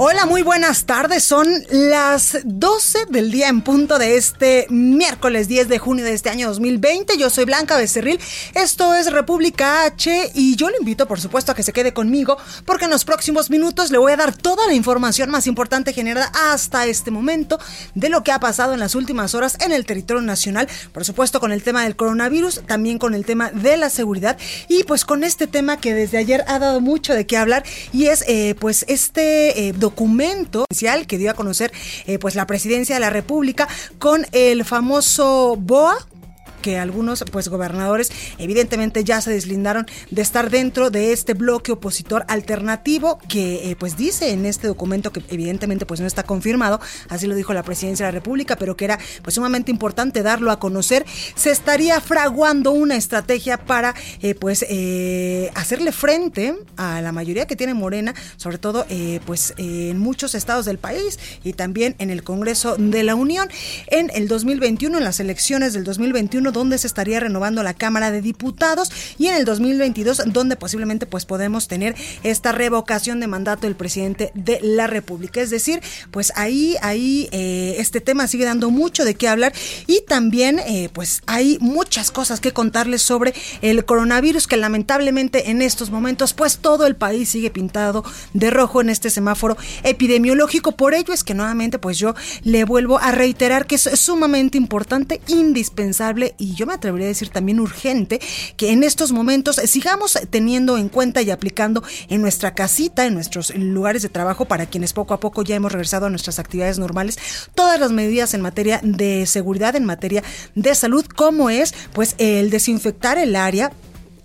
Hola, muy buenas tardes. Son las 12 del día en punto de este miércoles 10 de junio de este año 2020. Yo soy Blanca Becerril. Esto es República H y yo le invito, por supuesto, a que se quede conmigo porque en los próximos minutos le voy a dar toda la información más importante generada hasta este momento de lo que ha pasado en las últimas horas en el territorio nacional. Por supuesto, con el tema del coronavirus, también con el tema de la seguridad y pues con este tema que desde ayer ha dado mucho de qué hablar y es eh, pues este eh, documento que dio a conocer eh, pues la presidencia de la República con el famoso BOA que algunos pues gobernadores evidentemente ya se deslindaron de estar dentro de este bloque opositor alternativo que eh, pues dice en este documento que evidentemente pues no está confirmado, así lo dijo la presidencia de la República, pero que era pues sumamente importante darlo a conocer, se estaría fraguando una estrategia para eh, pues eh, hacerle frente a la mayoría que tiene Morena, sobre todo pues en muchos estados del país y también en el Congreso de la Unión. En el 2021, en las elecciones del 2021 donde se estaría renovando la Cámara de Diputados y en el 2022 donde posiblemente pues podemos tener esta revocación de mandato del presidente de la República. Es decir, pues ahí, ahí eh, este tema sigue dando mucho de qué hablar y también eh, pues hay muchas cosas que contarles sobre el coronavirus que lamentablemente en estos momentos pues todo el país sigue pintado de rojo en este semáforo epidemiológico. Por ello es que nuevamente pues yo le vuelvo a reiterar que es sumamente importante, indispensable y yo me atrevería a decir también urgente, que en estos momentos sigamos teniendo en cuenta y aplicando en nuestra casita, en nuestros lugares de trabajo, para quienes poco a poco ya hemos regresado a nuestras actividades normales, todas las medidas en materia de seguridad, en materia de salud, como es pues el desinfectar el área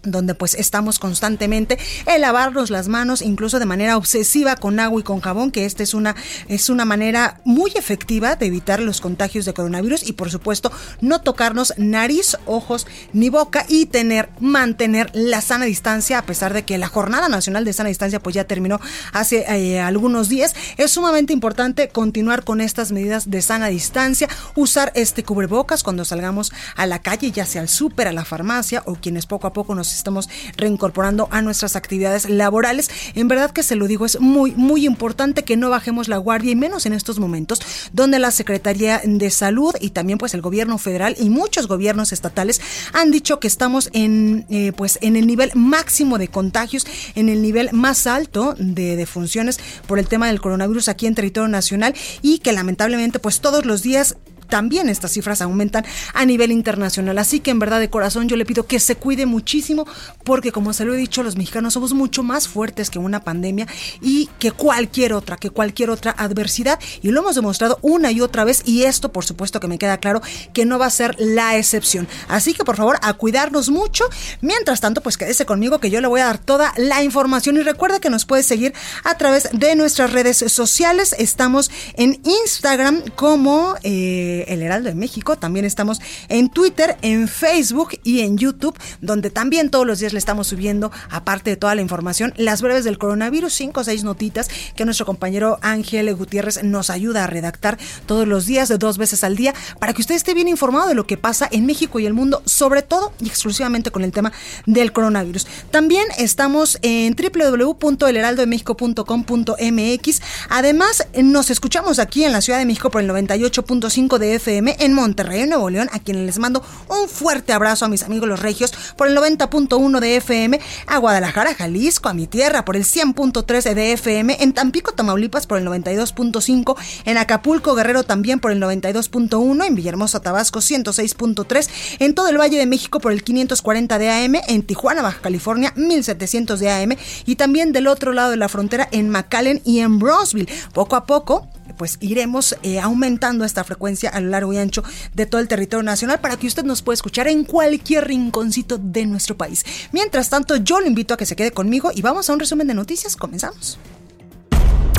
donde pues estamos constantemente el lavarnos las manos incluso de manera obsesiva con agua y con jabón que esta es una es una manera muy efectiva de evitar los contagios de coronavirus y por supuesto no tocarnos nariz ojos ni boca y tener mantener la sana distancia a pesar de que la jornada nacional de sana distancia pues ya terminó hace eh, algunos días. Es sumamente importante continuar con estas medidas de sana distancia usar este cubrebocas cuando salgamos a la calle ya sea al súper a la farmacia o quienes poco a poco nos estamos reincorporando a nuestras actividades laborales. En verdad que se lo digo, es muy, muy importante que no bajemos la guardia y menos en estos momentos donde la Secretaría de Salud y también pues el gobierno federal y muchos gobiernos estatales han dicho que estamos en, eh, pues, en el nivel máximo de contagios, en el nivel más alto de defunciones por el tema del coronavirus aquí en territorio nacional y que lamentablemente pues todos los días también estas cifras aumentan a nivel internacional. Así que en verdad de corazón yo le pido que se cuide muchísimo porque como se lo he dicho, los mexicanos somos mucho más fuertes que una pandemia y que cualquier otra, que cualquier otra adversidad. Y lo hemos demostrado una y otra vez y esto por supuesto que me queda claro que no va a ser la excepción. Así que por favor a cuidarnos mucho. Mientras tanto pues quédese conmigo que yo le voy a dar toda la información y recuerda que nos puede seguir a través de nuestras redes sociales. Estamos en Instagram como... Eh, el Heraldo de México. También estamos en Twitter, en Facebook y en YouTube, donde también todos los días le estamos subiendo, aparte de toda la información, las breves del coronavirus, cinco o seis notitas que nuestro compañero Ángel Gutiérrez nos ayuda a redactar todos los días, de dos veces al día, para que usted esté bien informado de lo que pasa en México y el mundo, sobre todo y exclusivamente con el tema del coronavirus. También estamos en www.elheraldodemexico.com.mx. Además, nos escuchamos aquí en la Ciudad de México por el 98.5 de FM en Monterrey, Nuevo León, a quienes les mando un fuerte abrazo a mis amigos los regios por el 90.1 de FM, a Guadalajara, Jalisco, a mi tierra por el 100.3 de FM, en Tampico, Tamaulipas por el 92.5, en Acapulco, Guerrero también por el 92.1, en Villahermosa, Tabasco 106.3, en todo el Valle de México por el 540 de AM, en Tijuana, Baja California 1700 de AM y también del otro lado de la frontera en McAllen y en Brownsville. Poco a poco pues iremos eh, aumentando esta frecuencia a lo largo y ancho de todo el territorio nacional para que usted nos pueda escuchar en cualquier rinconcito de nuestro país. Mientras tanto, yo lo invito a que se quede conmigo y vamos a un resumen de noticias. Comenzamos.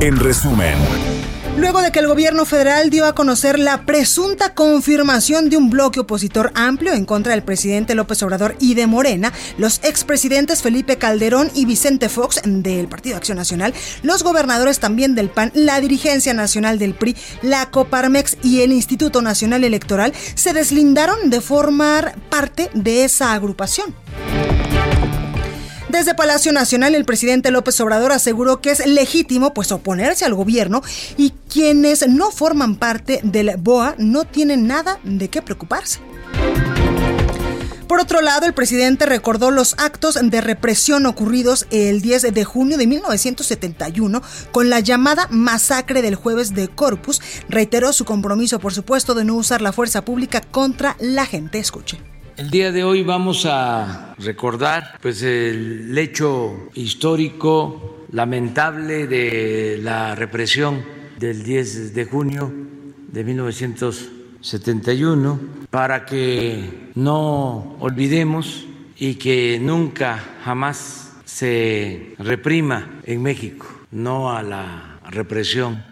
En resumen. Luego de que el gobierno federal dio a conocer la presunta confirmación de un bloque opositor amplio en contra del presidente López Obrador y de Morena, los expresidentes Felipe Calderón y Vicente Fox del Partido Acción Nacional, los gobernadores también del PAN, la dirigencia nacional del PRI, la Coparmex y el Instituto Nacional Electoral se deslindaron de formar parte de esa agrupación. Desde Palacio Nacional, el presidente López Obrador aseguró que es legítimo pues oponerse al gobierno y quienes no forman parte del BOA no tienen nada de qué preocuparse. Por otro lado, el presidente recordó los actos de represión ocurridos el 10 de junio de 1971 con la llamada masacre del jueves de Corpus. Reiteró su compromiso, por supuesto, de no usar la fuerza pública contra la gente. Escuche. El día de hoy vamos a recordar pues el hecho histórico lamentable de la represión del 10 de junio de 1971 para que no olvidemos y que nunca jamás se reprima en México, no a la represión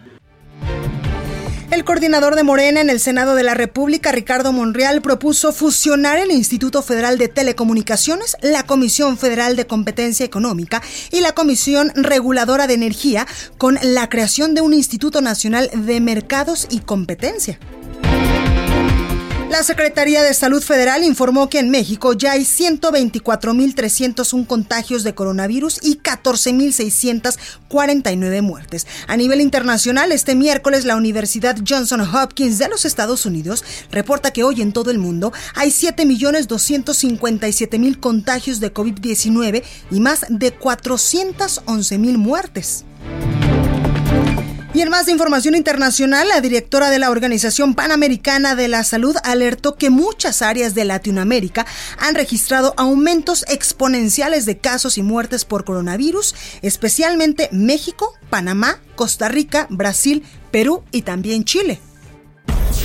el coordinador de Morena en el Senado de la República, Ricardo Monreal, propuso fusionar el Instituto Federal de Telecomunicaciones, la Comisión Federal de Competencia Económica y la Comisión Reguladora de Energía con la creación de un Instituto Nacional de Mercados y Competencia. La Secretaría de Salud Federal informó que en México ya hay 124.301 contagios de coronavirus y 14.649 muertes. A nivel internacional, este miércoles la Universidad Johnson Hopkins de los Estados Unidos reporta que hoy en todo el mundo hay 7.257.000 contagios de COVID-19 y más de 411.000 muertes. Y en más información internacional, la directora de la Organización Panamericana de la Salud alertó que muchas áreas de Latinoamérica han registrado aumentos exponenciales de casos y muertes por coronavirus, especialmente México, Panamá, Costa Rica, Brasil, Perú y también Chile.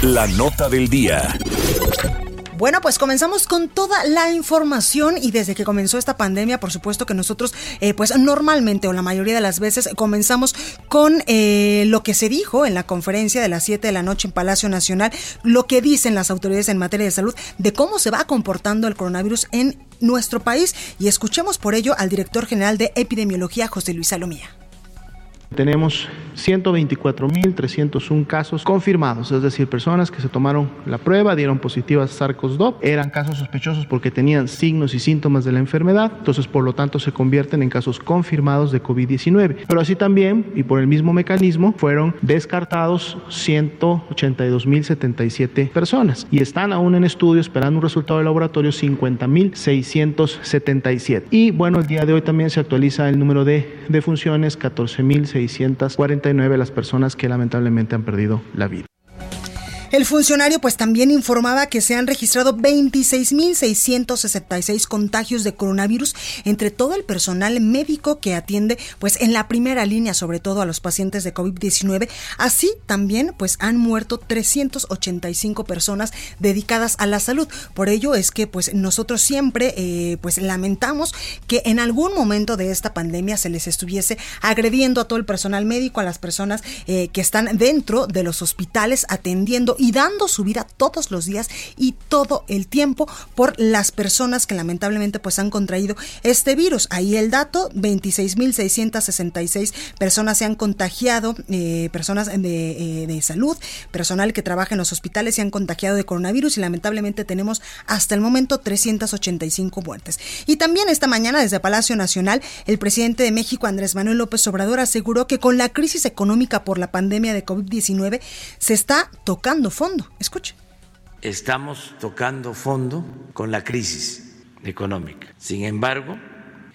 La nota del día. Bueno, pues comenzamos con toda la información y desde que comenzó esta pandemia, por supuesto que nosotros, eh, pues normalmente o la mayoría de las veces comenzamos con eh, lo que se dijo en la conferencia de las 7 de la noche en Palacio Nacional, lo que dicen las autoridades en materia de salud de cómo se va comportando el coronavirus en nuestro país y escuchemos por ello al director general de epidemiología, José Luis Salomía. Tenemos 124.301 casos confirmados, es decir, personas que se tomaron la prueba, dieron positivas SARS-CoV-2, eran casos sospechosos porque tenían signos y síntomas de la enfermedad, entonces por lo tanto se convierten en casos confirmados de COVID-19. Pero así también, y por el mismo mecanismo, fueron descartados 182.077 personas y están aún en estudio esperando un resultado de laboratorio 50.677. Y bueno, el día de hoy también se actualiza el número de defunciones, 14.600 649 las personas que lamentablemente han perdido la vida. El funcionario pues también informaba que se han registrado 26.666 contagios de coronavirus entre todo el personal médico que atiende pues en la primera línea sobre todo a los pacientes de COVID-19. Así también pues han muerto 385 personas dedicadas a la salud. Por ello es que pues nosotros siempre eh, pues lamentamos que en algún momento de esta pandemia se les estuviese agrediendo a todo el personal médico, a las personas eh, que están dentro de los hospitales atendiendo y dando su vida todos los días y todo el tiempo por las personas que lamentablemente pues han contraído este virus. Ahí el dato, 26.666 personas se han contagiado, eh, personas de, eh, de salud, personal que trabaja en los hospitales se han contagiado de coronavirus y lamentablemente tenemos hasta el momento 385 muertes. Y también esta mañana desde Palacio Nacional, el presidente de México, Andrés Manuel López Obrador, aseguró que con la crisis económica por la pandemia de COVID-19 se está tocando fondo. Escuche. Estamos tocando fondo con la crisis económica. Sin embargo,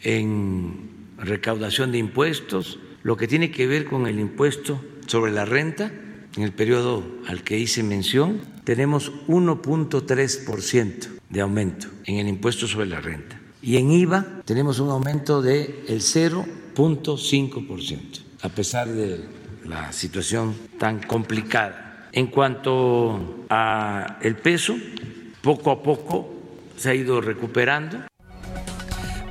en recaudación de impuestos, lo que tiene que ver con el impuesto sobre la renta, en el periodo al que hice mención, tenemos 1.3% de aumento en el impuesto sobre la renta. Y en IVA tenemos un aumento del el 0.5%, a pesar de la situación tan complicada. En cuanto a el peso, poco a poco se ha ido recuperando.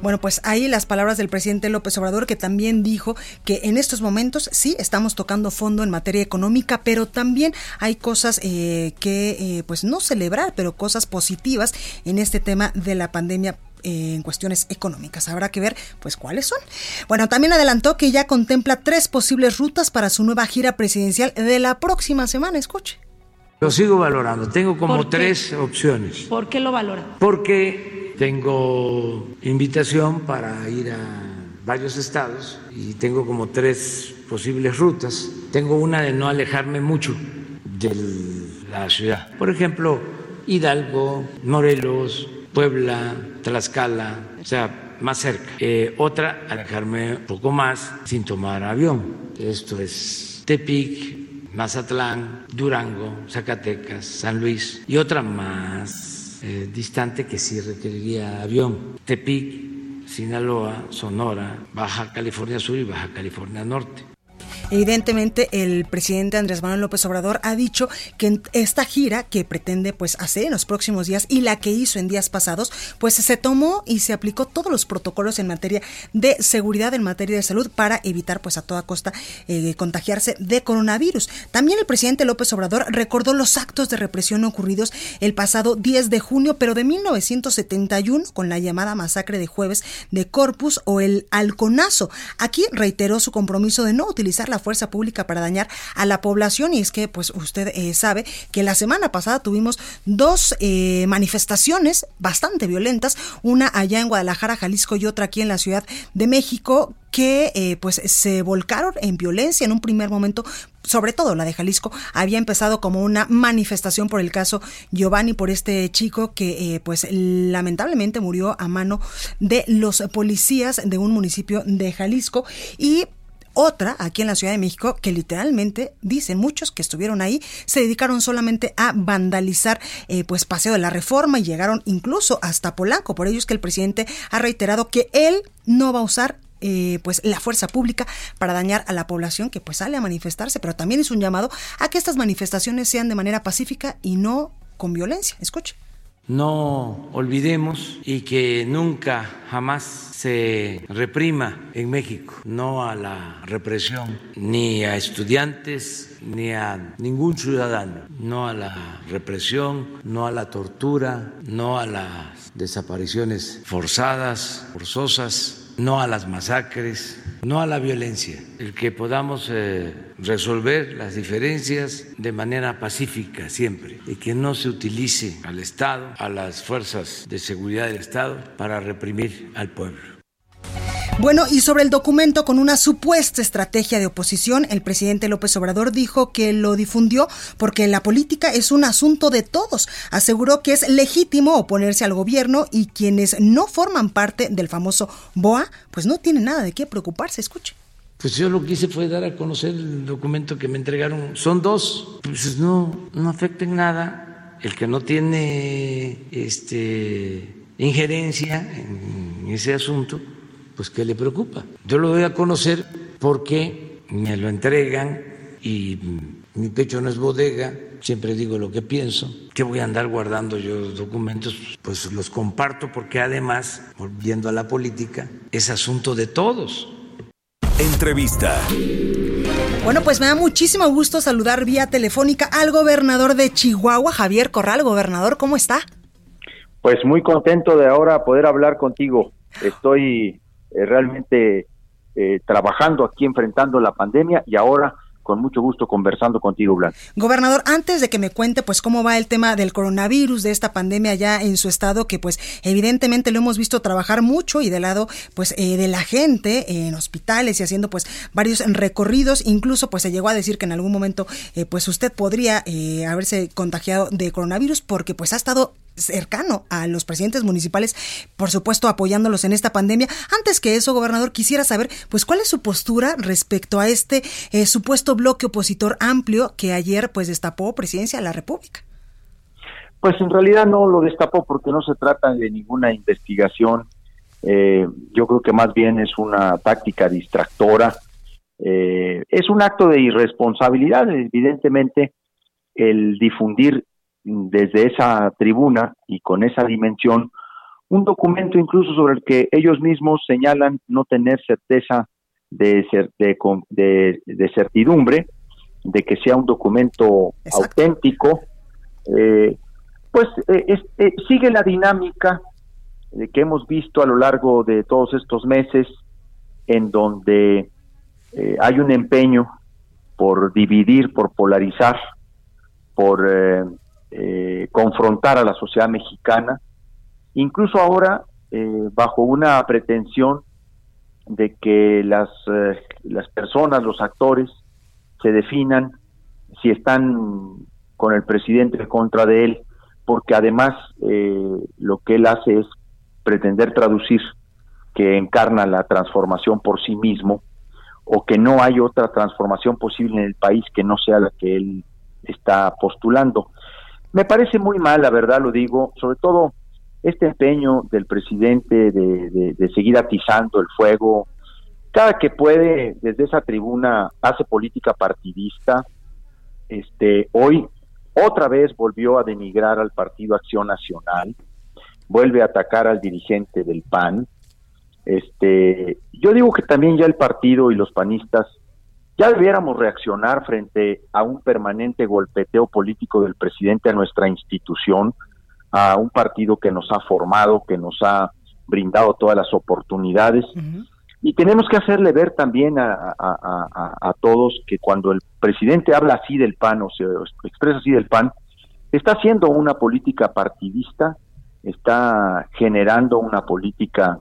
Bueno, pues ahí las palabras del presidente López Obrador, que también dijo que en estos momentos sí estamos tocando fondo en materia económica, pero también hay cosas eh, que, eh, pues no celebrar, pero cosas positivas en este tema de la pandemia eh, en cuestiones económicas. Habrá que ver pues cuáles son. Bueno, también adelantó que ya contempla tres posibles rutas para su nueva gira presidencial de la próxima semana. Escuche. Lo sigo valorando. Tengo como tres opciones. ¿Por qué lo valora? Porque tengo invitación para ir a varios estados y tengo como tres posibles rutas. Tengo una de no alejarme mucho de la ciudad. Por ejemplo, Hidalgo, Morelos, Puebla, Tlaxcala, o sea, más cerca. Eh, otra, alejarme un poco más sin tomar avión. Esto es Tepic, Mazatlán, Durango, Zacatecas, San Luis. Y otra más eh, distante que sí requeriría avión. Tepic, Sinaloa, Sonora, Baja California Sur y Baja California Norte. Evidentemente, el presidente Andrés Manuel López Obrador ha dicho que esta gira que pretende pues hacer en los próximos días y la que hizo en días pasados, pues se tomó y se aplicó todos los protocolos en materia de seguridad, en materia de salud, para evitar pues a toda costa eh, contagiarse de coronavirus. También el presidente López Obrador recordó los actos de represión ocurridos el pasado 10 de junio, pero de 1971, con la llamada masacre de jueves de Corpus o el Alconazo. Aquí reiteró su compromiso de no utilizar la fuerza pública para dañar a la población. Y es que pues usted eh, sabe que la semana pasada tuvimos dos eh, manifestaciones bastante violentas, una allá en Guadalajara, Jalisco y otra aquí en la Ciudad de México que eh, pues se volcaron en violencia en un primer momento. Sobre todo la de Jalisco, había empezado como una manifestación por el caso Giovanni, por este chico que pues lamentablemente murió a mano de los policías de un municipio de Jalisco. Y otra, aquí en la Ciudad de México, que literalmente, dicen muchos que estuvieron ahí, se dedicaron solamente a vandalizar eh, pues Paseo de la Reforma y llegaron incluso hasta Polanco. Por ello es que el presidente ha reiterado que él no va a usar eh, pues la fuerza pública para dañar a la población que pues sale a manifestarse, pero también es un llamado a que estas manifestaciones sean de manera pacífica y no con violencia. Escuche no olvidemos y que nunca jamás se reprima en México, no a la represión, ni a estudiantes, ni a ningún ciudadano, no a la represión, no a la tortura, no a las desapariciones forzadas, forzosas, no a las masacres, no a la violencia, el que podamos eh, resolver las diferencias de manera pacífica siempre y que no se utilice al Estado, a las fuerzas de seguridad del Estado para reprimir al pueblo. Bueno, y sobre el documento con una supuesta estrategia de oposición, el presidente López Obrador dijo que lo difundió porque la política es un asunto de todos. Aseguró que es legítimo oponerse al gobierno y quienes no forman parte del famoso BOA, pues no tienen nada de qué preocuparse. Escuche. Pues yo lo que hice fue dar a conocer el documento que me entregaron. Son dos, pues no, no afecta en nada. El que no tiene este, injerencia en ese asunto pues ¿qué le preocupa? Yo lo doy a conocer porque me lo entregan y mi pecho no es bodega, siempre digo lo que pienso. ¿Qué voy a andar guardando yo documentos? Pues los comparto porque además, volviendo a la política, es asunto de todos. Entrevista. Bueno, pues me da muchísimo gusto saludar vía telefónica al gobernador de Chihuahua, Javier Corral. Gobernador, ¿cómo está? Pues muy contento de ahora poder hablar contigo. Estoy realmente eh, trabajando aquí enfrentando la pandemia y ahora con mucho gusto conversando contigo, Blanca. Gobernador, antes de que me cuente pues cómo va el tema del coronavirus, de esta pandemia ya en su estado, que pues evidentemente lo hemos visto trabajar mucho y del lado pues eh, de la gente en hospitales y haciendo pues varios recorridos, incluso pues se llegó a decir que en algún momento eh, pues usted podría eh, haberse contagiado de coronavirus porque pues ha estado cercano a los presidentes municipales, por supuesto apoyándolos en esta pandemia. Antes que eso, gobernador, quisiera saber, pues, cuál es su postura respecto a este eh, supuesto bloque opositor amplio que ayer, pues, destapó Presidencia de la República. Pues en realidad no lo destapó porque no se trata de ninguna investigación. Eh, yo creo que más bien es una táctica distractora. Eh, es un acto de irresponsabilidad, evidentemente, el difundir desde esa tribuna y con esa dimensión un documento incluso sobre el que ellos mismos señalan no tener certeza de, de, de, certidumbre, de que sea un documento auténtico, eh, pues eh, eh, sigue la dinámica que hemos visto a lo largo de todos estos meses, en donde hay un empeño por dividir, por polarizar, por eh, confrontar a la sociedad mexicana, incluso ahora eh, bajo una pretensión de que las, eh, las personas, los actores, se definan si están con el presidente contra de él, porque además lo que él hace es pretender traducir que encarna la transformación por sí mismo o que no hay otra transformación posible en el país que no sea la que él está postulando. Me parece muy mal, la verdad lo digo, sobre todo este empeño del presidente de, seguir atizando el fuego. Cada que puede, desde esa tribuna, hace política partidista. Este, hoy otra vez volvió a denigrar al Partido Acción Nacional, vuelve a atacar al dirigente del PAN. Este, yo digo que también ya el partido y los panistas ya debiéramos reaccionar frente a un permanente golpeteo político del presidente a nuestra institución, a un partido que nos ha formado, que nos ha brindado todas las oportunidades. Y tenemos que hacerle ver también a, a, todos que cuando el presidente habla así del PAN o se expresa así del PAN, está haciendo una política partidista, está generando una política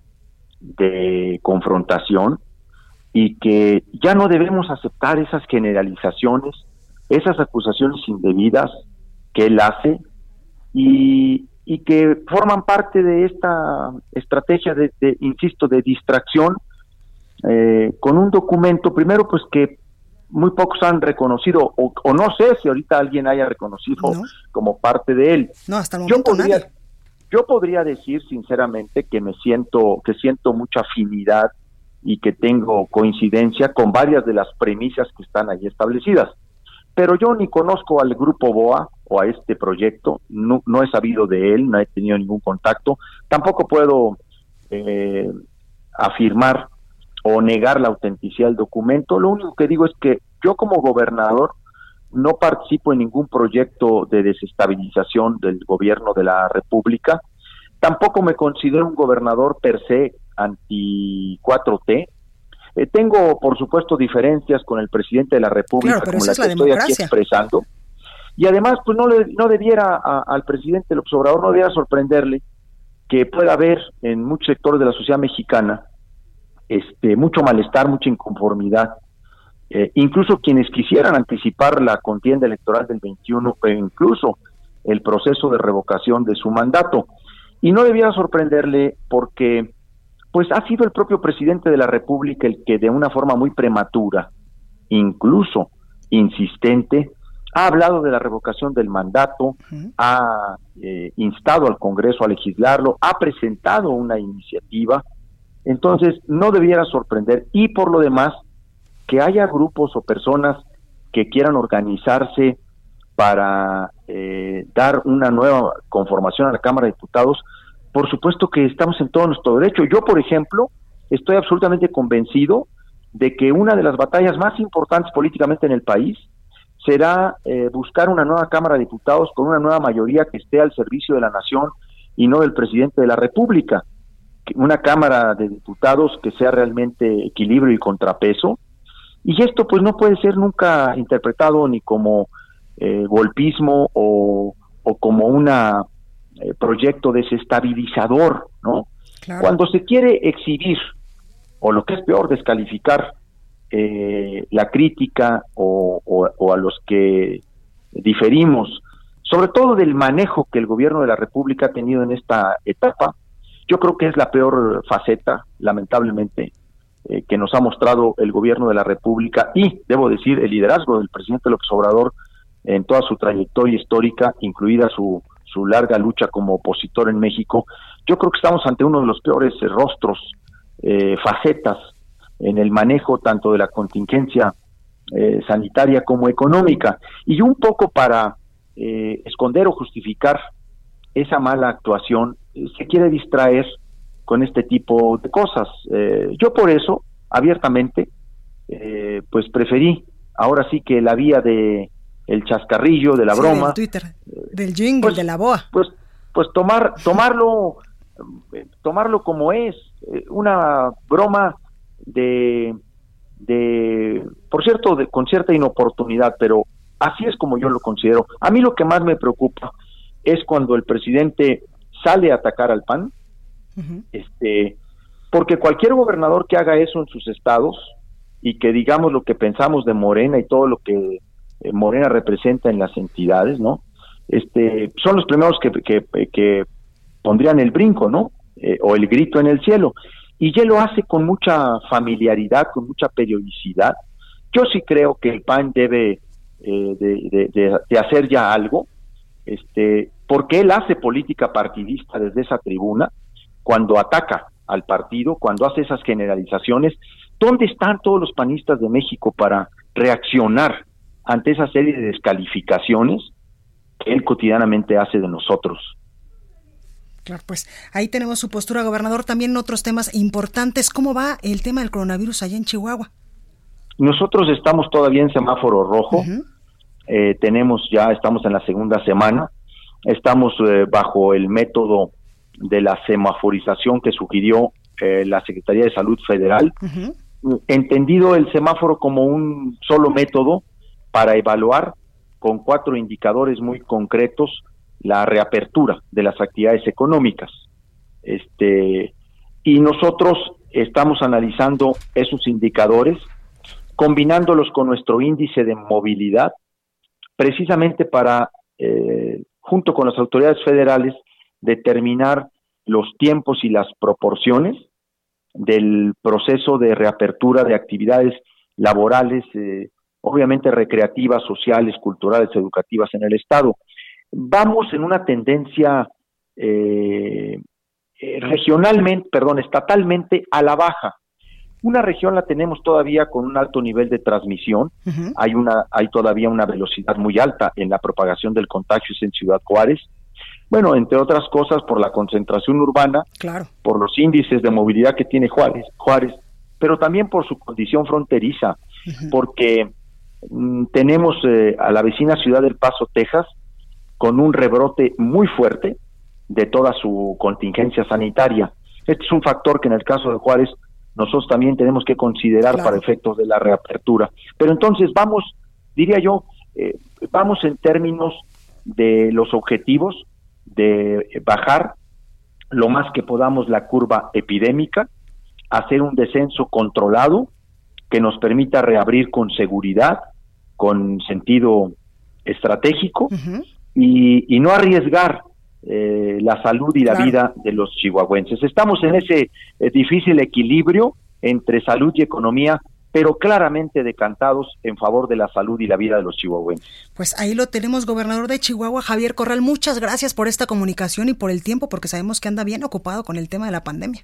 de confrontación, y que ya no debemos aceptar esas generalizaciones, esas acusaciones indebidas que él hace y, y que forman parte de esta estrategia de, insisto, de distracción eh, con un documento, primero pues que muy pocos han reconocido, o, no sé si ahorita alguien haya reconocido como parte de él. No, hasta el momento yo podría, Yo podría decir sinceramente que me siento, que siento mucha afinidad y que tengo coincidencia con varias de las premisas que están ahí establecidas. Pero yo ni conozco al grupo BOA o a este proyecto, no, he sabido de él, no he tenido ningún contacto, tampoco puedo eh, afirmar o negar la autenticidad del documento, lo único que digo es que yo como gobernador no participo en ningún proyecto de desestabilización del gobierno de la República, tampoco me considero un gobernador per se anti 4T. Eh, tengo, por supuesto, diferencias con el presidente de la República, como la que estoy aquí expresando. Y además, pues no, le, no debiera al presidente López Obrador, no debiera sorprenderle que pueda haber en muchos sectores de la sociedad mexicana este, mucho malestar, mucha inconformidad. Eh, incluso quienes quisieran anticipar la contienda electoral del 21 e incluso el proceso de revocación de su mandato. Y no debiera sorprenderle porque pues ha sido el propio presidente de la República el que de una forma muy prematura, incluso insistente, ha hablado de la revocación del mandato, ha eh, instado al Congreso a legislarlo, ha presentado una iniciativa, entonces no debiera sorprender. Y por lo demás que haya grupos o personas que quieran organizarse para eh, dar una nueva conformación a la Cámara de Diputados, por supuesto que estamos en todo nuestro derecho. Yo, por ejemplo, estoy absolutamente convencido de que una de las batallas más importantes políticamente en el país será eh, buscar una nueva Cámara de Diputados con una nueva mayoría que esté al servicio de la nación y no del presidente de la República. Una Cámara de Diputados que sea realmente equilibrio y contrapeso Y esto pues no puede ser nunca interpretado ni como eh, golpismo o, como un eh, proyecto desestabilizador, ¿no? Cuando se quiere exhibir, o lo que es peor, descalificar eh, la crítica o, o, a los que diferimos, sobre todo del manejo que el gobierno de la República ha tenido en esta etapa, yo creo que es la peor faceta, lamentablemente, eh, que nos ha mostrado el gobierno de la República y, debo decir, el liderazgo del presidente López Obrador en toda su trayectoria histórica, incluida su, su larga lucha como opositor en México. Yo creo que estamos ante uno de los peores eh, rostros, eh, facetas en el manejo tanto de la contingencia sanitaria como económica. Y un poco para esconder o justificar esa mala actuación, se quiere distraer con este tipo de cosas. Eh, yo por eso, abiertamente, eh, pues preferí ahora sí que la vía de el chascarrillo, de la broma. Del Twitter, del jingle, pues, de la boa. Pues, pues tomar, tomarlo, tomarlo como es, eh, una broma de, de por cierto, de, con cierta inoportunidad, pero así es como yo lo considero. A mí lo que más me preocupa es cuando el presidente sale a atacar al PAN, este, porque cualquier gobernador que haga eso en sus estados y que digamos lo que pensamos de Morena y todo lo que eh, Morena representa en las entidades, ¿no? Este, son los primeros que, que, pondrían el brinco, ¿no? Eh, o el grito en el cielo. Y ya lo hace con mucha familiaridad, con mucha periodicidad. Yo sí creo que el PAN debe eh, de, de, hacer ya algo, este, porque él hace política partidista desde esa tribuna, cuando ataca al partido, cuando hace esas generalizaciones, ¿dónde están todos los panistas de México para reaccionar ante esa serie de descalificaciones que él cotidianamente hace de nosotros? Claro, pues ahí tenemos su postura, gobernador. También otros temas importantes. ¿Cómo va el tema del coronavirus allá en Chihuahua? Nosotros estamos todavía en semáforo rojo. Eh, tenemos ya, estamos en la segunda semana. Estamos eh, bajo el método de la semaforización que sugirió eh, la Secretaría de Salud Federal, entendido el semáforo como un solo método para evaluar con cuatro indicadores muy concretos la reapertura de las actividades económicas. Este, y nosotros estamos analizando esos indicadores, combinándolos con nuestro índice de movilidad, precisamente para, eh, junto con las autoridades federales, determinar los tiempos y las proporciones del proceso de reapertura de actividades laborales, eh, obviamente recreativas, sociales, culturales, educativas en el Estado. Vamos en una tendencia eh, eh, regionalmente, perdón, estatalmente a la baja. Una región la tenemos todavía con un alto nivel de transmisión, hay una, hay todavía una velocidad muy alta en la propagación del contagio en Ciudad Juárez, bueno, entre otras cosas por la concentración urbana, claro. por los índices de movilidad que tiene Juárez, Juárez, pero también por su condición fronteriza, porque tenemos eh, a la vecina ciudad del Paso, Texas, con un rebrote muy fuerte de toda su contingencia sanitaria. Este es un factor que en el caso de Juárez nosotros también tenemos que considerar para efectos de la reapertura. Pero entonces vamos, diría yo, eh, vamos en términos de los objetivos, de bajar lo más que podamos la curva epidémica, hacer un descenso controlado que nos permita reabrir con seguridad, con sentido estratégico y, no arriesgar eh, la salud y la vida de los chihuahuenses. Estamos en ese eh, difícil equilibrio entre salud y economía pero claramente decantados en favor de la salud y la vida de los chihuahuenses. Pues ahí lo tenemos, gobernador de Chihuahua, Javier Corral. Muchas gracias por esta comunicación y por el tiempo, porque sabemos que anda bien ocupado con el tema de la pandemia.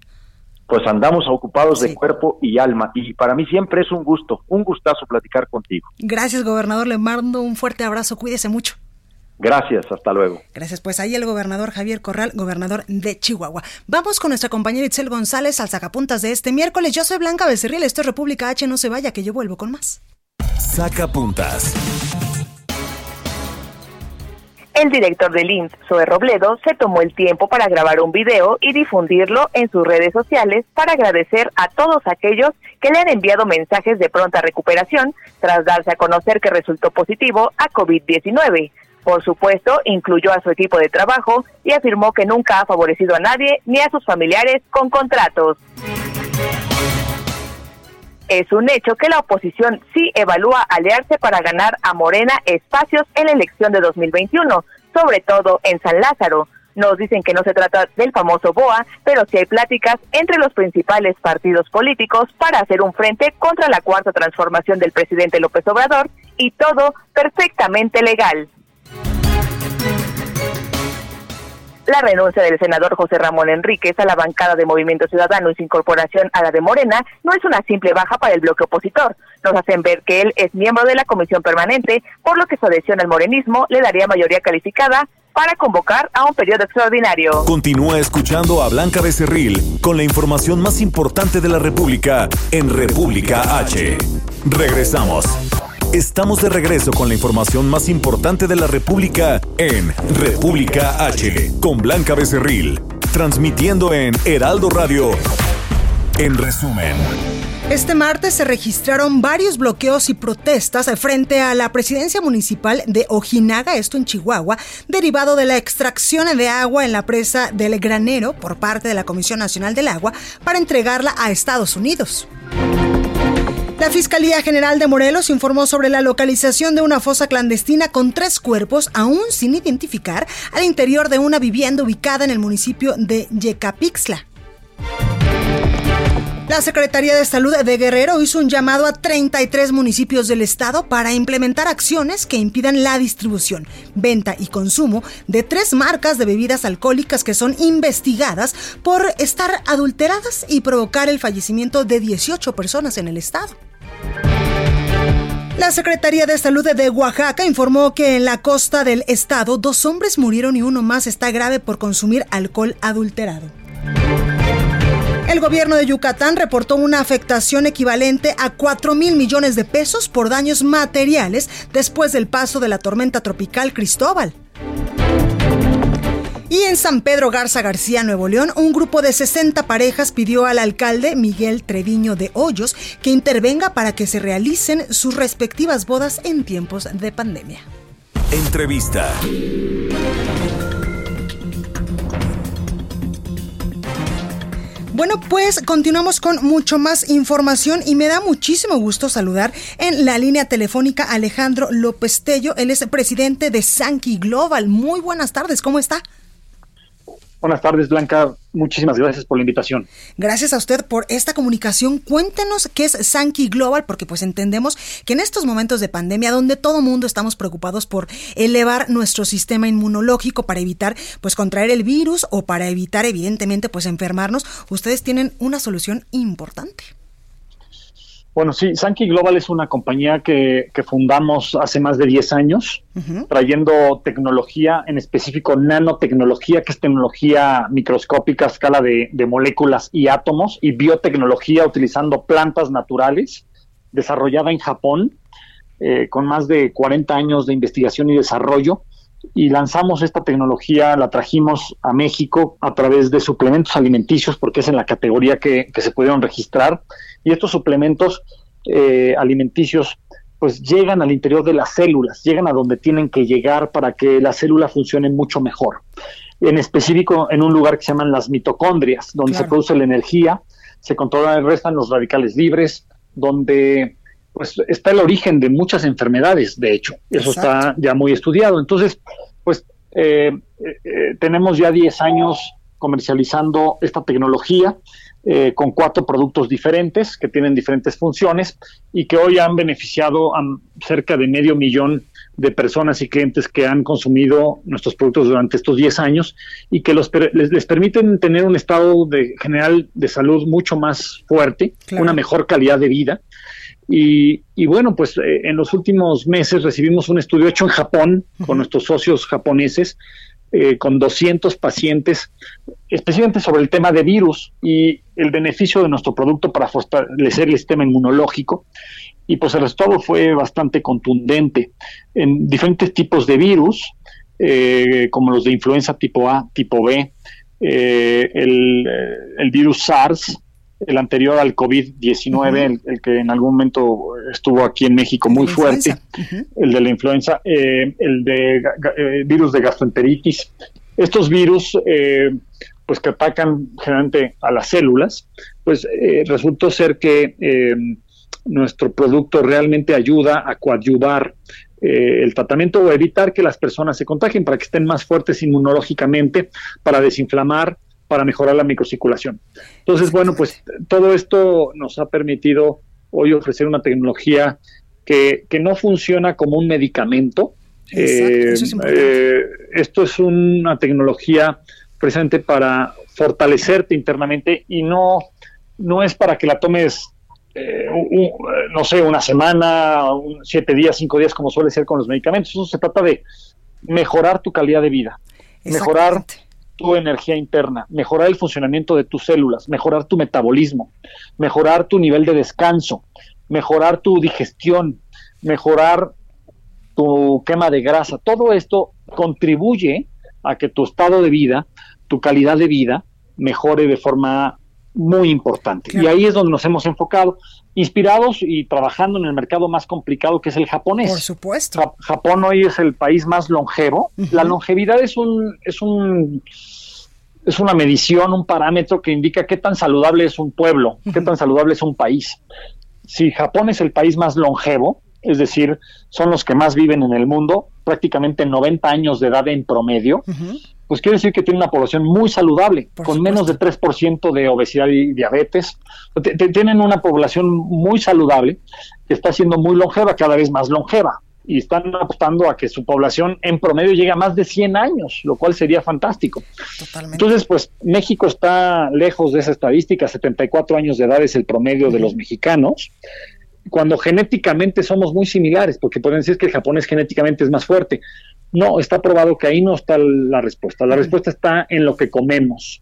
Pues andamos ocupados de cuerpo y alma y para mí siempre es un gusto, un gustazo platicar contigo. Gracias, gobernador. Le mando un fuerte abrazo. Cuídese mucho. Gracias, hasta luego. Gracias, pues ahí el gobernador Javier Corral, gobernador de Chihuahua. Vamos con nuestra compañera Itzel González al sacapuntas de este miércoles. Yo soy Blanca Becerril, esto es República H, no se vaya que yo vuelvo con más. Sacapuntas. El director del IMSS, Zoe Robledo, se tomó el tiempo para grabar un video y difundirlo en sus redes sociales para agradecer a todos aquellos que le han enviado mensajes de pronta recuperación tras darse a conocer que resultó positivo a COVID-19. Por supuesto, incluyó a su equipo de trabajo y afirmó que nunca ha favorecido a nadie ni a sus familiares con contratos. Es un hecho que la oposición sí evalúa aliarse para ganar a Morena espacios en la elección de 2021, sobre todo en San Lázaro. Nos dicen que no se trata del famoso BOA, pero sí hay pláticas entre los principales partidos políticos para hacer un frente contra la cuarta transformación del presidente López Obrador y todo perfectamente legal. La renuncia del senador José Ramón Enríquez a la bancada de Movimiento Ciudadano y su incorporación a la de Morena no es una simple baja para el bloque opositor. Nos hacen ver que él es miembro de la comisión permanente, por lo que su adhesión al morenismo le daría mayoría calificada para convocar a un periodo extraordinario. Continúa escuchando a Blanca Becerril con la información más importante de la República en República H. Regresamos. Estamos de regreso con la información más importante de la República en República H, con Blanca Becerril, transmitiendo en Heraldo Radio. En resumen. Este martes se registraron varios bloqueos y protestas frente a la presidencia municipal de Ojinaga, esto en Chihuahua, derivado de la extracción de agua en la presa del Granero por parte de la Comisión Nacional del Agua para entregarla a Estados Unidos. La Fiscalía General de Morelos informó sobre la localización de una fosa clandestina con tres cuerpos aún sin identificar al interior de una vivienda ubicada en el municipio de Yecapixtla. La Secretaría de Salud de Guerrero hizo un llamado a 33 municipios del estado para implementar acciones que impidan la distribución, venta y consumo de tres marcas de bebidas alcohólicas que son investigadas por estar adulteradas y provocar el fallecimiento de 18 personas en el estado. La Secretaría de Salud de Oaxaca informó que en la costa del estado dos hombres murieron y uno más está grave por consumir alcohol adulterado. El gobierno de Yucatán reportó una afectación equivalente a 4 mil millones de pesos por daños materiales después del paso de la tormenta tropical Cristóbal. Y en San Pedro Garza García, Nuevo León, un grupo de 60 parejas pidió al alcalde Miguel Treviño de Hoyos que intervenga para que se realicen sus respectivas bodas en tiempos de pandemia. Entrevista. Bueno, pues continuamos con mucho más información y me da muchísimo gusto saludar en la línea telefónica Alejandro López Tello. Él es presidente de Sankey Global. Muy buenas tardes, ¿cómo está? Buenas tardes, Blanca. Muchísimas gracias por la invitación. Gracias a usted por esta comunicación. Cuéntenos qué es Sankey Global, porque pues entendemos que en estos momentos de pandemia, donde todo mundo estamos preocupados por elevar nuestro sistema inmunológico para evitar pues contraer el virus o para evitar evidentemente pues enfermarnos, ustedes tienen una solución importante. Bueno, sí, Sankey Global es una compañía que, fundamos hace más de 10 años, trayendo tecnología, en específico nanotecnología, que es tecnología microscópica a escala de, moléculas y átomos, y biotecnología utilizando plantas naturales, desarrollada en Japón, eh, con más de 40 años de investigación y desarrollo. Y lanzamos esta tecnología, la trajimos a México a través de suplementos alimenticios, porque es en la categoría que, que se pudieron registrar y estos suplementos eh, alimenticios pues llegan al interior de las células, llegan a donde tienen que llegar para que la célula funcione mucho mejor. En específico, en un lugar que se llaman las mitocondrias, donde se produce la energía, se controlan y restan los radicales libres, donde pues está el origen de muchas enfermedades, de hecho. Eso está ya muy estudiado. Entonces, pues eh, eh, tenemos ya 10 años comercializando esta tecnología. Eh, con cuatro productos diferentes que tienen diferentes funciones y que hoy han beneficiado a cerca de medio millón de personas y clientes que han consumido nuestros productos durante estos 10 años y que los, les, permiten tener un estado de, general de salud mucho más fuerte, una mejor calidad de vida. Y, bueno, pues eh, en los últimos meses recibimos un estudio hecho en Japón con nuestros socios japoneses eh, con 200 pacientes, especialmente sobre el tema de virus y el beneficio de nuestro producto para fortalecer el sistema inmunológico. Y pues el resultado fue bastante contundente. En diferentes tipos de virus, eh, como los de influenza tipo A, tipo B, eh, el, virus SARS, el anterior al COVID-19, el, que en algún momento estuvo aquí en México muy fuerte, el de la influenza, el de virus de gastroenteritis. Estos virus, pues que atacan generalmente a las células, pues resultó ser que nuestro producto realmente ayuda a coadyuvar eh, el tratamiento o evitar que las personas se contagien para que estén más fuertes inmunológicamente, para desinflamar, para mejorar la microcirculación. Entonces, bueno, pues todo esto nos ha permitido hoy ofrecer una tecnología que, que no funciona como un medicamento. Eh, eh, esto es una tecnología presente para fortalecerte internamente y no, no es para que la tomes eh, no sé, una semana, siete días, cinco días, como suele ser con los medicamentos. Eso se trata de mejorar tu calidad de vida, mejorar tu energía interna, mejorar el funcionamiento de tus células, mejorar tu metabolismo, mejorar tu nivel de descanso, mejorar tu digestión, mejorar tu quema de grasa. Todo esto contribuye a que tu estado de vida, tu calidad de vida mejore de forma muy importante. Y ahí es donde nos hemos enfocado, inspirados y trabajando en el mercado más complicado que es el japonés. Por supuesto. Japón hoy es el país más longevo. La longevidad es un, es un es una medición, un parámetro que indica qué tan saludable es un pueblo, qué tan saludable es un país. Si Japón es el país más longevo, es decir, son los que más viven en el mundo, prácticamente 90 años de edad en promedio, pues quiere decir que tiene una población muy saludable, con menos de 3% de obesidad y diabetes. tienen una población muy saludable que está siendo muy longeva, cada vez más longeva, y están apostando a que su población en promedio llegue a más de 100 años, lo cual sería fantástico. Entonces, pues México está lejos de esa estadística, 74 años de edad es el promedio de los mexicanos, cuando genéticamente somos muy similares, porque pueden decir que el japonés genéticamente es más fuerte. No, está probado que ahí no está la respuesta. La respuesta está en lo que comemos,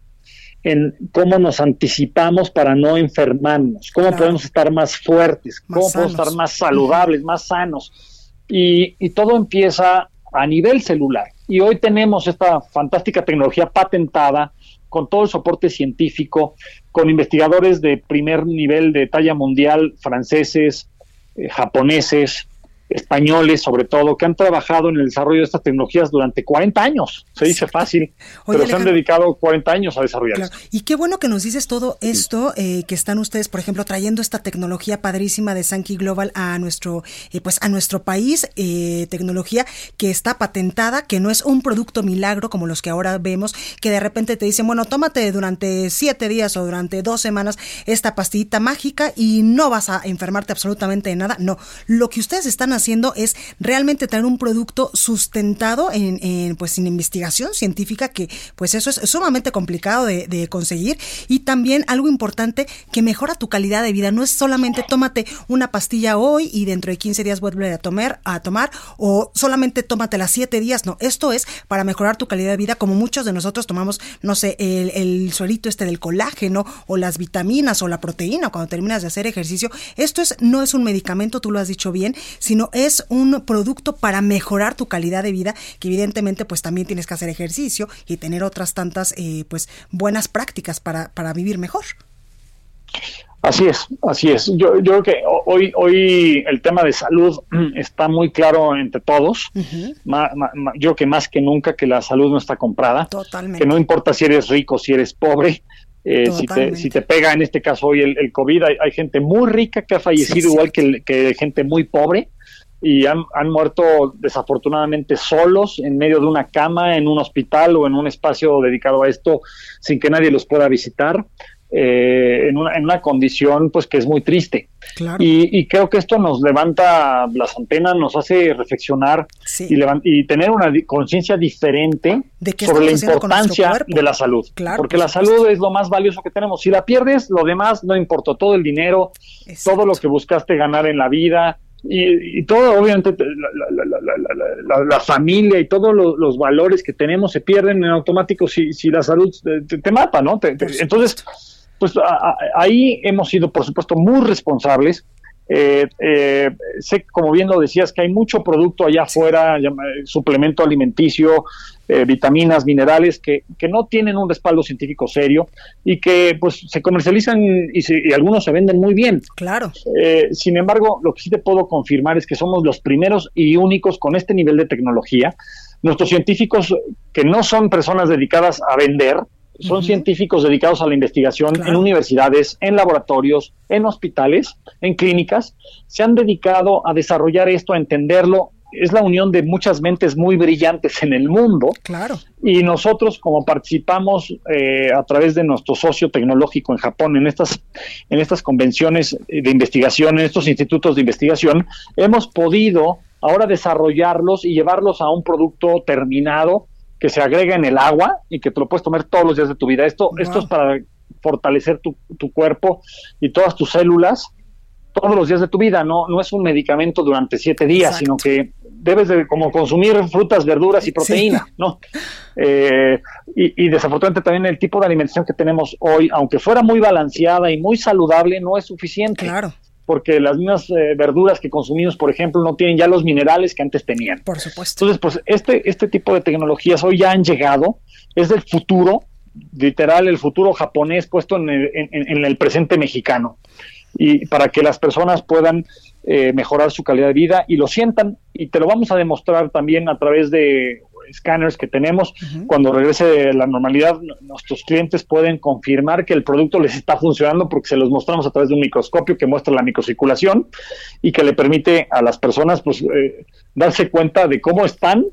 en cómo nos anticipamos para no enfermarnos, cómo podemos estar más fuertes, cómo podemos estar más saludables, más sanos. Y, y todo empieza a nivel celular. Y hoy tenemos esta fantástica tecnología patentada con todo el soporte científico, con investigadores de primer nivel de talla mundial, franceses, eh, japoneses, españoles sobre todo, que han trabajado en el desarrollo de estas tecnologías durante 40 años. Se dice fácil, pero se han dedicado 40 años a desarrollarlas. Y qué bueno que nos dices todo esto, eh, que están ustedes, por ejemplo, trayendo esta tecnología padrísima de Sankey Global a nuestro, eh, pues a nuestro país, eh, tecnología que está patentada, que no es un producto milagro como los que ahora vemos, que de repente te dicen, bueno, tómate durante siete días o durante dos semanas esta pastillita mágica y no vas a enfermarte absolutamente de nada. No, lo que ustedes están haciendo es realmente tener un producto sustentado en, pues en investigación científica que pues eso es sumamente complicado de, conseguir. Y también algo importante que mejora tu calidad de vida. No es solamente tómate una pastilla hoy y dentro de 15 días vuelve a tomar o solamente tómate las 7 días. No esto es para mejorar tu calidad de vida como muchos de nosotros tomamos no sé el, el suelito este del colágeno o las vitaminas o la proteína cuando terminas de hacer ejercicio. Esto es no es un medicamento tú lo has dicho bien sino es un producto para mejorar tu calidad de vida, que evidentemente pues también tienes que hacer ejercicio y tener otras tantas eh, pues buenas prácticas para, para vivir mejor. Así es, así es. Yo, yo creo que hoy, hoy el tema de salud está muy claro entre todos. yo creo que más que nunca que la salud no está comprada. Totalmente. Que no importa si eres rico, si eres pobre. Eh, si, te, si te pega en este caso hoy el, COVID, hay, gente muy rica que ha fallecido igual que, que gente muy pobre y han, han, muerto desafortunadamente solos en medio de una cama, en un hospital o en un espacio dedicado a esto sin que nadie los pueda visitar. Eh, en, una, en, una, condición pues que es muy triste. Y, creo que esto nos levanta las antenas nos hace reflexionar y, y, tener una conciencia diferente sobre la importancia de la salud. Porque la salud es lo más valioso que tenemos. Si la pierdes lo demás no importa todo el dinero todo lo que buscaste ganar en la vida y, todo, obviamente, la, familia y todos los, valores que tenemos se pierden en automático si, si la salud te, mata, ¿no? entonces, pues ahí hemos sido, por supuesto, muy responsables Eh, eh, sé, como bien lo decías, que hay mucho producto allá afuera, suplemento alimenticio, eh, vitaminas, minerales, que, que, no tienen un respaldo científico serio y que pues se comercializan y, algunos se venden muy bien. Claro. sin embargo, lo que sí te puedo confirmar es que somos los primeros y únicos con este nivel de tecnología. Nuestros científicos, que no son personas dedicadas a vender, son científicos dedicados a la investigación en universidades, en laboratorios, en hospitales, en clínicas. Se han dedicado a desarrollar esto, a entenderlo. Es la unión de muchas mentes muy brillantes en el mundo. Claro. Y nosotros, como participamos eh, a través de nuestro socio tecnológico en Japón en estas, en estas convenciones de investigación, en estos institutos de investigación, hemos podido ahora desarrollarlos y llevarlos a un producto terminado que se agrega en el agua y que te lo puedes tomar todos los días de tu vida. Esto, esto es para fortalecer tu, tu, cuerpo y todas tus células todos los días de tu vida, no, no es un medicamento durante siete días, sino que debes de como consumir frutas, verduras y proteína, ¿no? Eh, y, y, desafortunadamente también el tipo de alimentación que tenemos hoy, aunque fuera muy balanceada y muy saludable, no es suficiente. Claro porque las mismas eh, verduras que consumimos, por ejemplo, no tienen ya los minerales que antes tenían. Por supuesto. Entonces, pues este, este tipo de tecnologías hoy ya han llegado, es del futuro, literal, el futuro japonés puesto en el, en, el presente mexicano. Y para que las personas puedan eh, mejorar su calidad de vida y lo sientan, y te lo vamos a demostrar también a través de escáneres que tenemos, cuando regrese la normalidad, nuestros clientes pueden confirmar que el producto les está funcionando porque se los mostramos a través de un microscopio que muestra la microcirculación y que le permite a las personas pues eh, darse cuenta de cómo están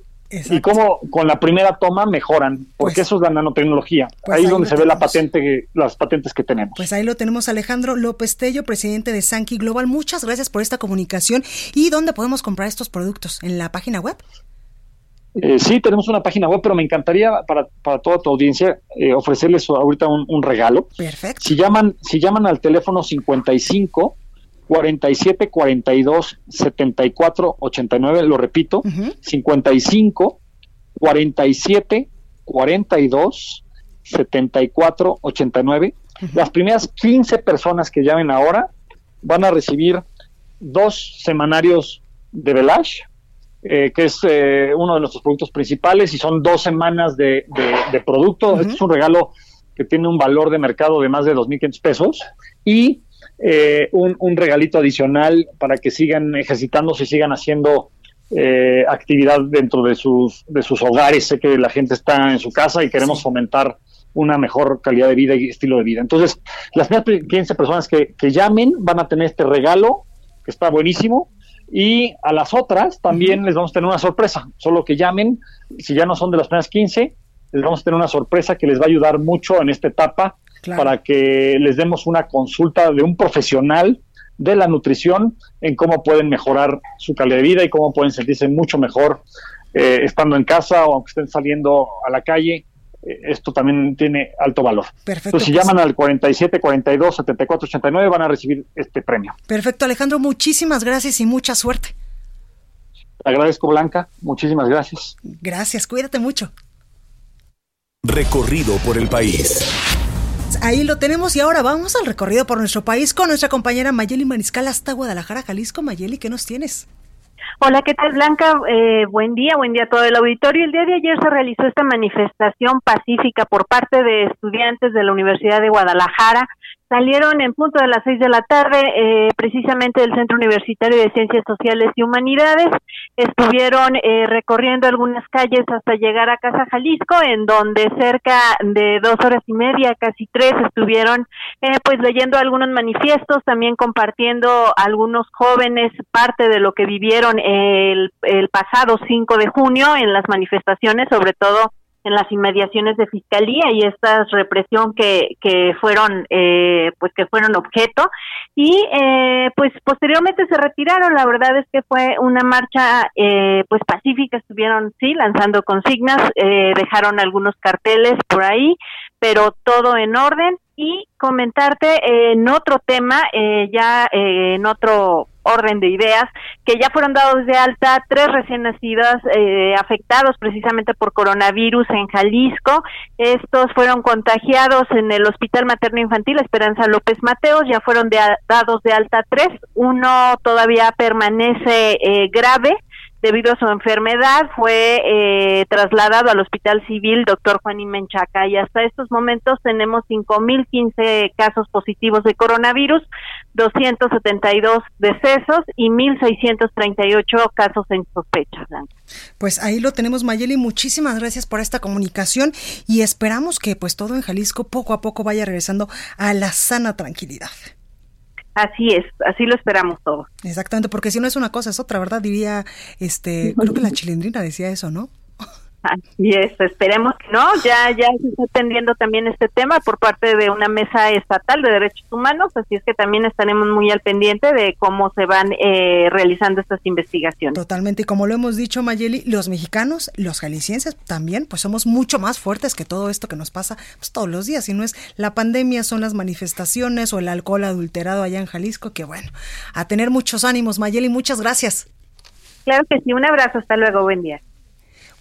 y cómo con la primera toma mejoran, porque pues eso es la nanotecnología. Pues ahí es donde se ve la patente, las patentes que tenemos. Pues ahí lo tenemos, Alejandro López Tello, presidente de Sankey Global. Muchas gracias por esta comunicación. ¿Y dónde podemos comprar estos productos? ¿En la página web? Eh, sí, tenemos una página web, pero me encantaría para, para toda tu audiencia eh, ofrecerles ahorita un, regalo. Perfecto. Si llaman, si llaman al teléfono 55 47 42 74 89, lo repito, 55 47 42 74 89. Las primeras 15 personas que llamen ahora van a recibir dos semanarios de Velash eh, que es eh, uno de nuestros productos principales y son dos semanas de, producto. Este es un regalo que tiene un valor de mercado de más de 2.500 pesos y eh, un, regalito adicional para que sigan ejercitándose y sigan haciendo actividad dentro de sus, de sus hogares. Sé que la gente está en su casa y queremos fomentar una mejor calidad de vida y estilo de vida. Entonces, las primeras 15 personas que, que llamen van a tener este regalo, que está buenísimo, y a las otras también les vamos a tener una sorpresa, solo que llamen, si ya no son de las primeras 15, les vamos a tener una sorpresa que les va a ayudar mucho en esta etapa para que les demos una consulta de un profesional de la nutrición en cómo pueden mejorar su calidad de vida y cómo pueden sentirse mucho mejor eh, estando en casa o aunque estén saliendo a la calle esto también tiene alto valor. Perfecto. Entonces, si llaman al 47 42 74 89 van a recibir este premio. Perfecto, Alejandro, muchísimas gracias y mucha suerte. agradezco, Blanca. Muchísimas gracias. Gracias, cuídate mucho. Recorrido por el país. Ahí lo tenemos y ahora vamos al recorrido por nuestro país con nuestra compañera Mayeli Mariscal hasta Guadalajara, Jalisco. Mayeli, ¿qué nos tienes? Hola, ¿qué tal Blanca? Eh, buen día, buen día a todo el auditorio. El día de ayer se realizó esta manifestación pacífica por parte de estudiantes de la Universidad de Guadalajara salieron en punto de las seis de la tarde, eh, precisamente del Centro Universitario de Ciencias Sociales y Humanidades. Estuvieron eh, recorriendo algunas calles hasta llegar a Casa Jalisco, en donde cerca de dos horas y media, casi tres, estuvieron eh, pues leyendo algunos manifiestos, también compartiendo algunos jóvenes parte de lo que vivieron el, el pasado 5 de junio en las manifestaciones, sobre todo en las inmediaciones de fiscalía y esta represión que, que fueron eh, pues que fueron objeto. Y eh, pues posteriormente se retiraron. La verdad es que fue una marcha eh, pues pacífica. Estuvieron sí lanzando consignas dejaron algunos carteles por ahí pero todo en orden. Y comentarte en otro tema, eh, ya eh, en otro orden de ideas, que ya fueron dados de alta tres recién nacidas eh, afectados precisamente por coronavirus en Jalisco. Estos fueron contagiados en el Hospital Materno Infantil Esperanza López Mateos, ya fueron dados de alta tres, uno todavía permanece grave debido a su enfermedad, fue eh, trasladado al Hospital Civil Dr. Juan Menchaca y hasta estos momentos tenemos 5.015 casos positivos de coronavirus, 272 decesos y 1.638 casos en sospecha. Pues ahí lo tenemos, Mayeli. Muchísimas gracias por esta comunicación y esperamos que pues todo en Jalisco poco a poco vaya regresando a la sana tranquilidad. Así es, así lo esperamos todos. Exactamente, porque si no es una cosa, es otra, ¿verdad? Diría, este, creo que la chilindrina decía eso, ¿no? Así es, esperemos que no. Ya, ya se está atendiendo también este tema por parte de una mesa estatal de derechos humanos, así es que también estaremos muy al pendiente de cómo se van eh, realizando estas investigaciones. Totalmente, y como lo hemos dicho, Mayeli, los mexicanos, los jaliscienses también, pues somos mucho más fuertes que todo esto que nos pasa pues, todos los días. Si no es la pandemia, son las manifestaciones o el alcohol adulterado allá en Jalisco, que bueno, a tener muchos ánimos, Mayeli, muchas gracias. Claro que sí, un abrazo, hasta luego, buen día.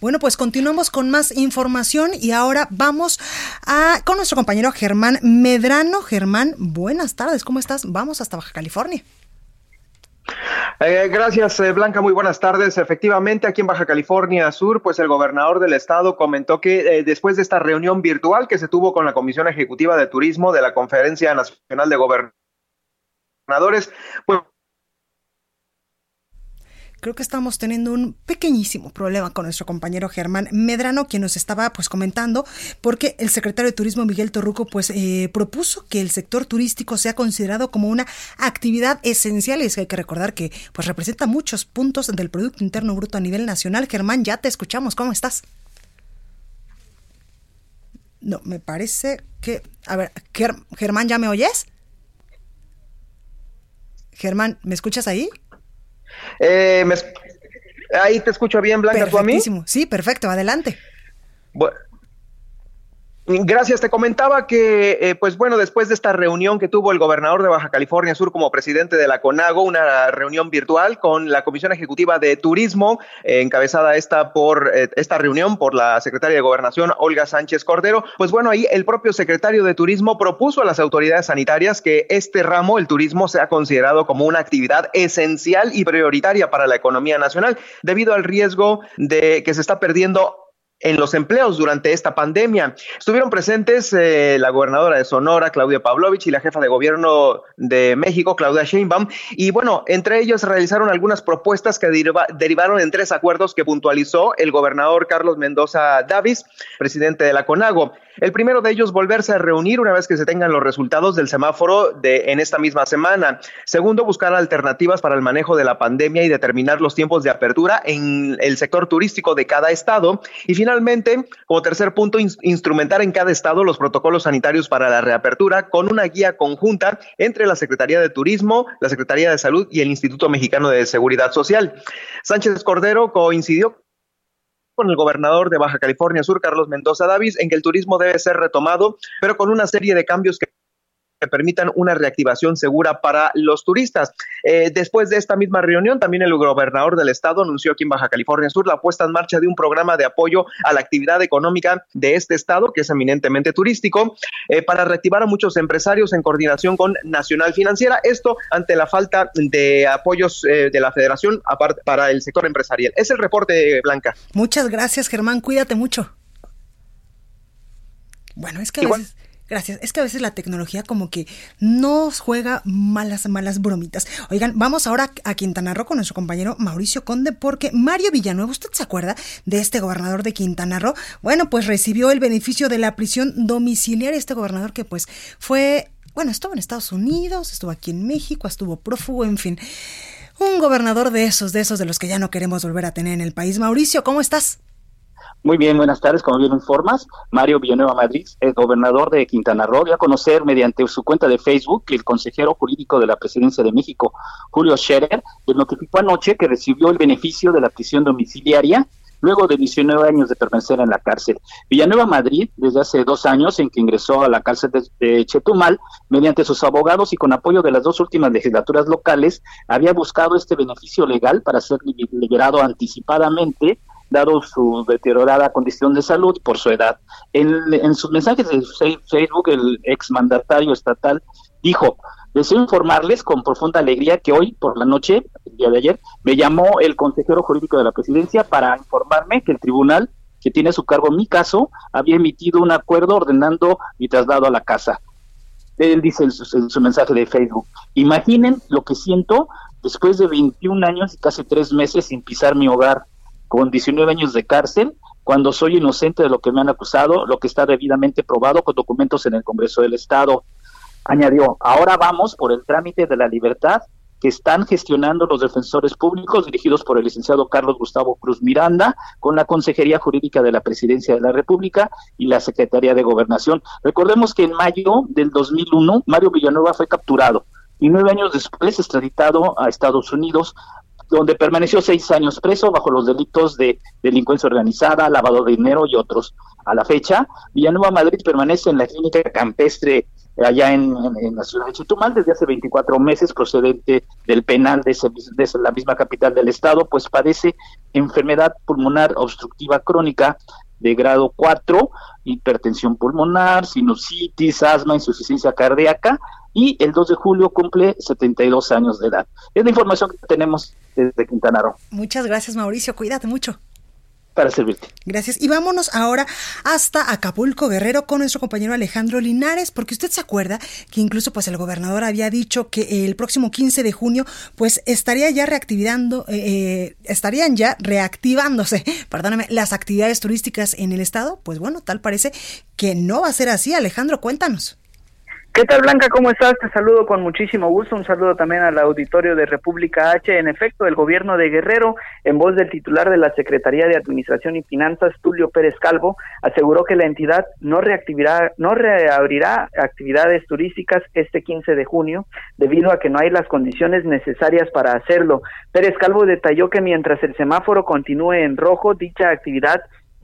Bueno, pues continuamos con más información y ahora vamos a con nuestro compañero Germán Medrano. Germán, buenas tardes, ¿cómo estás? Vamos hasta Baja California. Eh, gracias, eh, Blanca. Muy buenas tardes. Efectivamente, aquí en Baja California Sur, pues el gobernador del estado comentó que eh, después de esta reunión virtual que se tuvo con la Comisión Ejecutiva de Turismo de la Conferencia Nacional de Gobernadores, pues creo que estamos teniendo un pequeñísimo problema con nuestro compañero Germán Medrano, quien nos estaba pues comentando, porque el secretario de Turismo Miguel Torruco pues eh, propuso que el sector turístico sea considerado como una actividad esencial y es que hay que recordar que pues representa muchos puntos del Producto Interno Bruto a nivel nacional. Germán, ya te escuchamos, ¿cómo estás? No, me parece que... A ver, Germán, ¿ya me oyes? Germán, ¿me escuchas ahí? Eh, ahí te escucho bien, Blanca, ¿tú a mí? Sí, perfecto, adelante. Bueno, Gracias, te comentaba que, eh, pues bueno, después de esta reunión que tuvo el gobernador de Baja California Sur como presidente de la CONAGO, una reunión virtual con la Comisión Ejecutiva de Turismo, eh, encabezada esta por eh, esta reunión por la secretaria de Gobernación, Olga Sánchez Cordero, pues bueno, ahí el propio secretario de Turismo propuso a las autoridades sanitarias que este ramo, el turismo, sea considerado como una actividad esencial y prioritaria para la economía nacional, debido al riesgo de que se está perdiendo en los empleos durante esta pandemia. Estuvieron presentes eh, la gobernadora de Sonora, Claudia Pavlovich, y la jefa de gobierno de México, Claudia Sheinbaum. Y bueno, entre ellos realizaron algunas propuestas que derivaron en tres acuerdos que puntualizó el gobernador Carlos Mendoza Davis, presidente de la CONAGO. El primero de ellos, volverse a reunir una vez que se tengan los resultados del semáforo de, en esta misma semana. Segundo, buscar alternativas para el manejo de la pandemia y determinar los tiempos de apertura en el sector turístico de cada estado. Y finalmente, como tercer punto, instrumentar en cada estado los protocolos sanitarios para la reapertura con una guía conjunta entre la Secretaría de Turismo, la Secretaría de Salud y el Instituto Mexicano de Seguridad Social. Sánchez Cordero coincidió con el gobernador de Baja California Sur, Carlos Mendoza Davis, en que el turismo debe ser retomado, pero con una serie de cambios que permitan una reactivación segura para los turistas. Eh, después de esta misma reunión, también el gobernador del estado anunció aquí en Baja California Sur la puesta en marcha de un programa de apoyo a la actividad económica de este estado, que es eminentemente turístico, eh, para reactivar a muchos empresarios en coordinación con Nacional Financiera. Esto ante la falta de apoyos eh, de la federación para el sector empresarial. Es el reporte, Blanca. Muchas gracias, Germán. Cuídate mucho. Bueno, es que a veces, Gracias. Es que a veces la tecnología como que nos juega malas, malas bromitas. Oigan, vamos ahora a Quintana Roo con nuestro compañero Mauricio Conde, porque Mario Villanueva, ¿usted se acuerda de este gobernador de Quintana Roo? Bueno, pues recibió el beneficio de la prisión domiciliaria, este gobernador que pues fue, bueno, estuvo en Estados Unidos, estuvo aquí en México, estuvo prófugo, en fin. Un gobernador de esos, de esos de los que ya no queremos volver a tener en el país. Mauricio, ¿cómo estás? Muy bien, buenas tardes. Como bien informas, Mario Villanueva Madrid, el gobernador de Quintana Roo, dio a conocer mediante su cuenta de Facebook que el consejero jurídico de la Presidencia de México, Julio Scherer, le notificó anoche que recibió el beneficio de la prisión domiciliaria luego de 19 años de permanecer en la cárcel. Villanueva Madrid, desde hace dos años en que ingresó a la cárcel de, Chetumal, mediante sus abogados y con apoyo de las dos últimas legislaturas locales, había buscado este beneficio legal para ser liberado anticipadamente dado su deteriorada condición de salud por su edad. En, en sus mensajes de Facebook, el exmandatario estatal dijo, Deseo informarles con profunda alegría que hoy por la noche, el día de ayer, me llamó el consejero jurídico de la presidencia para informarme que el tribunal que tiene a su cargo mi caso había emitido un acuerdo ordenando mi traslado a la casa. Él dice en su, mensaje de Facebook, imaginen lo que siento después de 21 años y casi tres meses sin pisar mi hogar, con 19 años de cárcel, cuando soy inocente de lo que me han acusado, lo que está debidamente probado con documentos en el Congreso del Estado. Añadió, ahora vamos por el trámite de la libertad que están gestionando los defensores públicos dirigidos por el licenciado Carlos Gustavo Cruz Miranda con la Consejería Jurídica de la Presidencia de la República y la Secretaría de Gobernación. Recordemos que en mayo del 2001 Mario Villanueva fue capturado y nueve años después extraditado a Estados Unidos donde permaneció seis años preso bajo los delitos de delincuencia organizada, lavado de dinero y otros. A la fecha, Villanueva Madrid permanece en la clínica campestre allá en, la ciudad de Chetumal desde hace 24 meses, procedente del penal de, la misma capital del estado, pues padece enfermedad pulmonar obstructiva crónica de grado 4, hipertensión pulmonar, sinusitis, asma, insuficiencia cardíaca y el 2 de julio cumple 72 años de edad. Es la información que tenemos desde Quintana Roo. Muchas gracias Mauricio, cuídate mucho para servirte. Gracias. Y vámonos ahora hasta Acapulco Guerrero con nuestro compañero Alejandro Linares, porque usted se acuerda que incluso pues el gobernador había dicho que el próximo 15 de junio pues estaría ya reactivando, eh, eh, estarían ya reactivándose, perdóname, las actividades turísticas en el estado. Pues bueno, tal parece que no va a ser así. Alejandro, cuéntanos. ¿Qué tal Blanca? ¿Cómo estás? Te saludo con muchísimo gusto. Un saludo también al auditorio de República H. En efecto, el gobierno de Guerrero, en voz del titular de la Secretaría de Administración y Finanzas, Tulio Pérez Calvo, aseguró que la entidad no reactivará, no reabrirá actividades turísticas este 15 de junio, debido a que no hay las condiciones necesarias para hacerlo. Pérez Calvo detalló que mientras el semáforo continúe en rojo, dicha actividad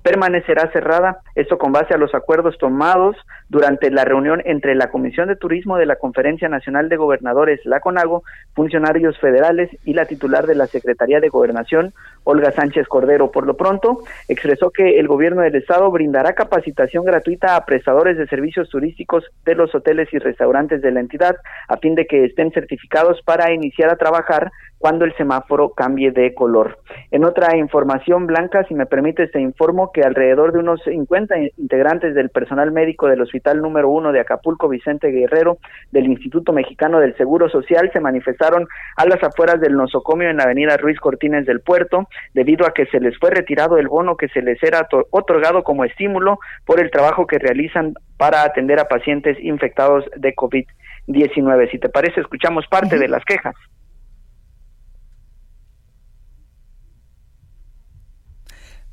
permanecerá cerrada, esto con base a los acuerdos tomados durante la reunión entre la Comisión de Turismo de la Conferencia Nacional de Gobernadores, la CONAGO, funcionarios federales y la titular de la Secretaría de Gobernación, Olga Sánchez Cordero. Por lo pronto, expresó que el gobierno del estado brindará capacitación gratuita a prestadores de servicios turísticos de los hoteles y restaurantes de la entidad a fin de que estén certificados para iniciar a trabajar cuando el semáforo cambie de color. En otra información blanca, si me permite, te informo que alrededor de unos 50 integrantes del personal médico del Hospital número uno de Acapulco, Vicente Guerrero, del Instituto Mexicano del Seguro Social, se manifestaron a las afueras del nosocomio en la avenida Ruiz Cortines del Puerto, debido a que se les fue retirado el bono que se les era otorgado como estímulo por el trabajo que realizan para atender a pacientes infectados de COVID-19. Si te parece, escuchamos parte de las quejas.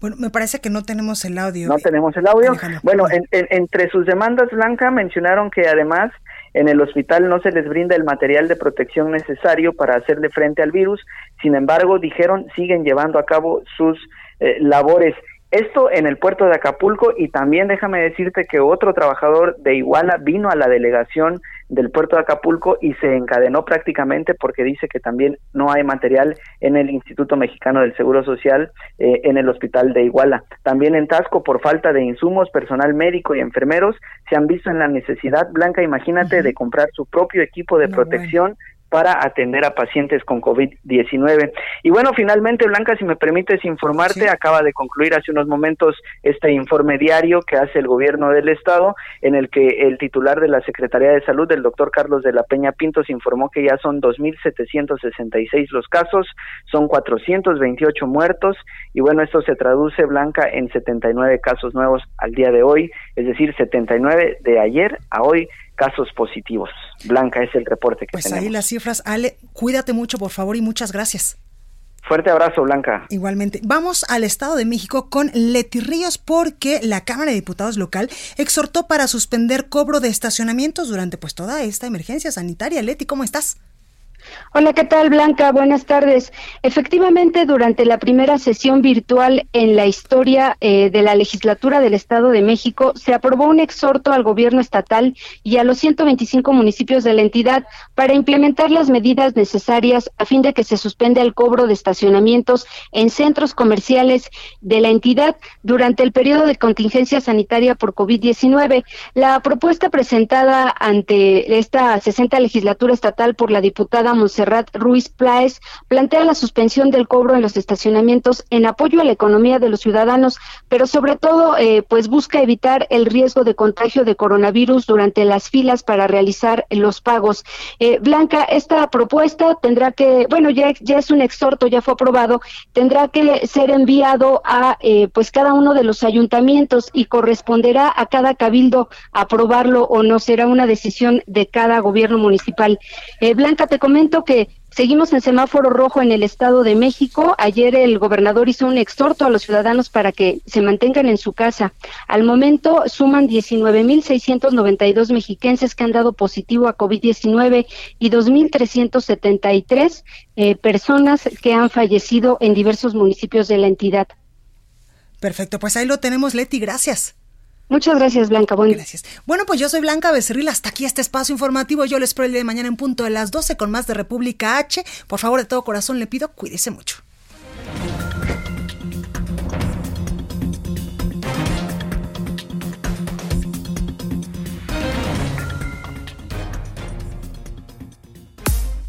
Bueno, me parece que no tenemos el audio. No tenemos el audio. Bueno, entre sus demandas, Blanca, mencionaron que además en el hospital no se les brinda el material de protección necesario para hacerle frente al virus. Sin embargo, dijeron, siguen llevando a cabo sus eh, labores. Esto en el puerto de Acapulco y también déjame decirte que otro trabajador de Iguala vino a la delegación del puerto de Acapulco y se encadenó prácticamente porque dice que también no hay material en el Instituto Mexicano del Seguro Social eh, en el hospital de Iguala. También en Tasco, por falta de insumos, personal médico y enfermeros se han visto en la necesidad, Blanca, imagínate, de comprar su propio equipo de protección para atender a pacientes con COVID-19. Y bueno, finalmente, Blanca, si me permites informarte, acaba de concluir hace unos momentos este informe diario que hace el gobierno del estado, en el que el titular de la Secretaría de Salud, el doctor Carlos de la Peña Pintos, informó que ya son 2.766 los casos, son 428 muertos, y bueno, esto se traduce, Blanca, en 79 casos nuevos al día de hoy, es decir, 79 de ayer a hoy casos positivos. Blanca es el reporte que pues tenemos. Pues ahí las cifras. Ale, cuídate mucho, por favor, y muchas gracias. Fuerte abrazo, Blanca. Igualmente. Vamos al Estado de México con Leti Ríos porque la Cámara de Diputados local exhortó para suspender cobro de estacionamientos durante pues toda esta emergencia sanitaria. Leti, ¿cómo estás? Hola, ¿qué tal Blanca? Buenas tardes. Efectivamente, durante la primera sesión virtual en la historia eh, de la legislatura del Estado de México, se aprobó un exhorto al gobierno estatal y a los 125 municipios de la entidad para implementar las medidas necesarias a fin de que se suspenda el cobro de estacionamientos en centros comerciales de la entidad durante el periodo de contingencia sanitaria por COVID-19. La propuesta presentada ante esta 60 legislatura estatal por la diputada Monserrat Ruiz Plaes plantea la suspensión del cobro en los estacionamientos en apoyo a la economía de los ciudadanos, pero sobre todo eh, pues busca evitar el riesgo de contagio de coronavirus durante las filas para realizar los pagos. Eh, Blanca, esta propuesta tendrá que, bueno, ya, ya es un exhorto, ya fue aprobado, tendrá que ser enviado a eh, pues cada uno de los ayuntamientos y corresponderá a cada cabildo aprobarlo o no, será una decisión de cada gobierno municipal. Blanca, te comento que Seguimos en semáforo rojo en el Estado de México. Ayer el gobernador hizo un exhorto a los ciudadanos para que se mantengan en su casa. Al momento suman 19.692 mexiquenses que han dado positivo a COVID-19 y 2.373 eh, personas que han fallecido en diversos municipios de la entidad. Perfecto, pues ahí lo tenemos, Leti. Gracias. Muchas gracias, Blanca. Bueno. Gracias. Bueno, pues yo soy Blanca Becerril. Hasta aquí este espacio informativo. Yo les espero el día de mañana en punto de las 12 con más de República H. Por favor, de todo corazón le pido, cuídese mucho.